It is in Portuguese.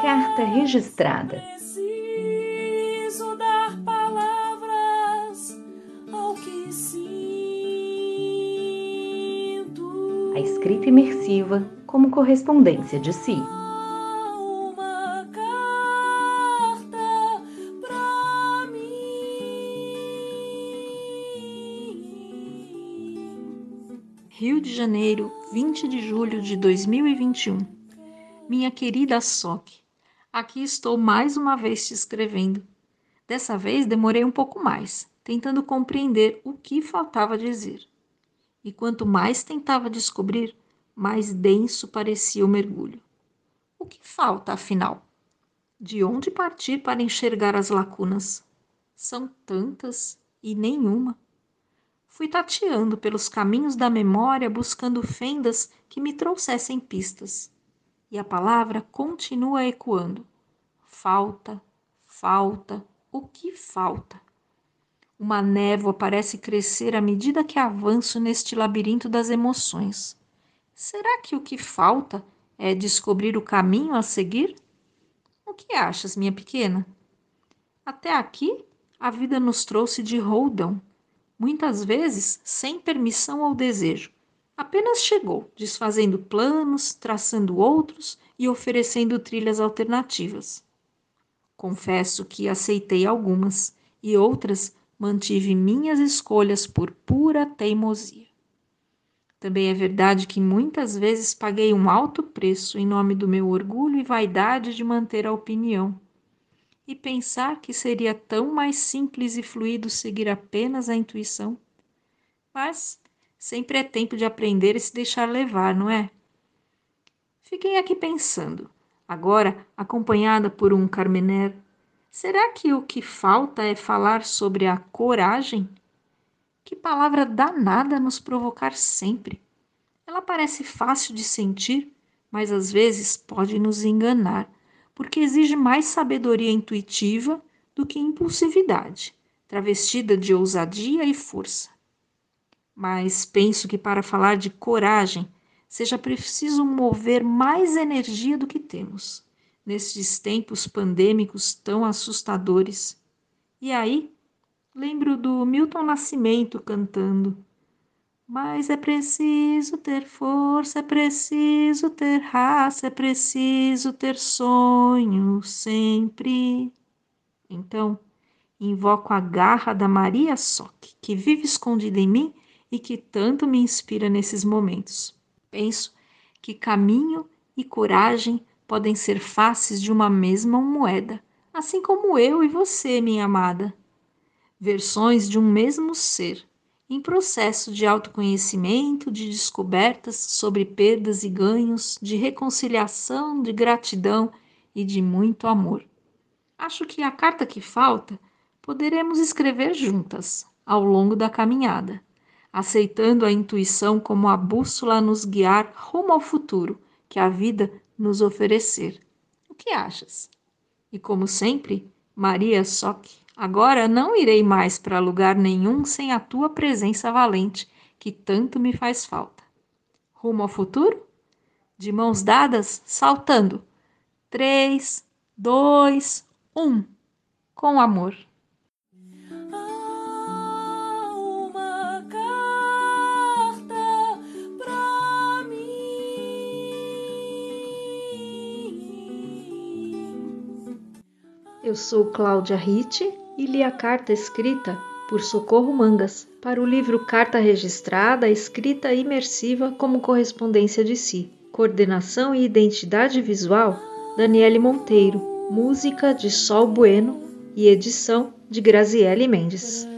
Carta Registrada. Preciso dar palavras ao que sinto. A escrita imersiva como correspondência de si. Uma carta pra mim. Rio de Janeiro, 20 de julho de 2021. Minha querida Soque, aqui estou mais uma vez te escrevendo. Dessa vez demorei um pouco mais, tentando compreender o que faltava dizer. E quanto mais tentava descobrir, mais denso parecia o mergulho. O que falta, afinal? De onde partir para enxergar as lacunas? São tantas e nenhuma. Fui tateando pelos caminhos da memória buscando fendas que me trouxessem pistas. E a palavra continua ecoando. Falta, falta, o que falta? Uma névoa parece crescer à medida que avanço neste labirinto das emoções. Será que o que falta é descobrir o caminho a seguir? O que achas, minha pequena? Até aqui, a vida nos trouxe de roldão, muitas vezes sem permissão ou desejo. Apenas chegou, desfazendo planos, traçando outros e oferecendo trilhas alternativas. Confesso que aceitei algumas e outras mantive minhas escolhas por pura teimosia. Também é verdade que muitas vezes paguei um alto preço em nome do meu orgulho e vaidade de manter a opinião. E pensar que seria tão mais simples e fluido seguir apenas a intuição. Mas sempre é tempo de aprender e se deixar levar, não é? Fiquei aqui pensando, agora acompanhada por um Carmener. Será que o que falta é falar sobre a coragem? Que palavra danada nos provocar sempre. Ela parece fácil de sentir, mas às vezes pode nos enganar, porque exige mais sabedoria intuitiva do que impulsividade, travestida de ousadia e força. Mas penso que para falar de coragem seja preciso mover mais energia do que temos nestes tempos pandêmicos tão assustadores. E aí Lembro do Milton Nascimento cantando. Mas é preciso ter força, é preciso ter raça, é preciso ter sonho sempre. Então, invoco a garra da Maria Soque, que vive escondida em mim e que tanto me inspira nesses momentos. Penso que caminho e coragem podem ser faces de uma mesma moeda, assim como eu e você, minha amada versões de um mesmo ser, em processo de autoconhecimento, de descobertas sobre perdas e ganhos, de reconciliação, de gratidão e de muito amor. Acho que a carta que falta poderemos escrever juntas, ao longo da caminhada, aceitando a intuição como a bússola a nos guiar rumo ao futuro que a vida nos oferecer. O que achas? E como sempre, Maria Sock. Agora não irei mais para lugar nenhum sem a tua presença valente, que tanto me faz falta. Rumo ao futuro? De mãos dadas, saltando. Três, dois, um. Com amor. Eu sou Cláudia Ritt e li a carta escrita por Socorro Mangas para o livro Carta Registrada, escrita imersiva como correspondência de si. Coordenação e identidade visual: Daniele Monteiro. Música de Sol Bueno e edição de Graziele Mendes.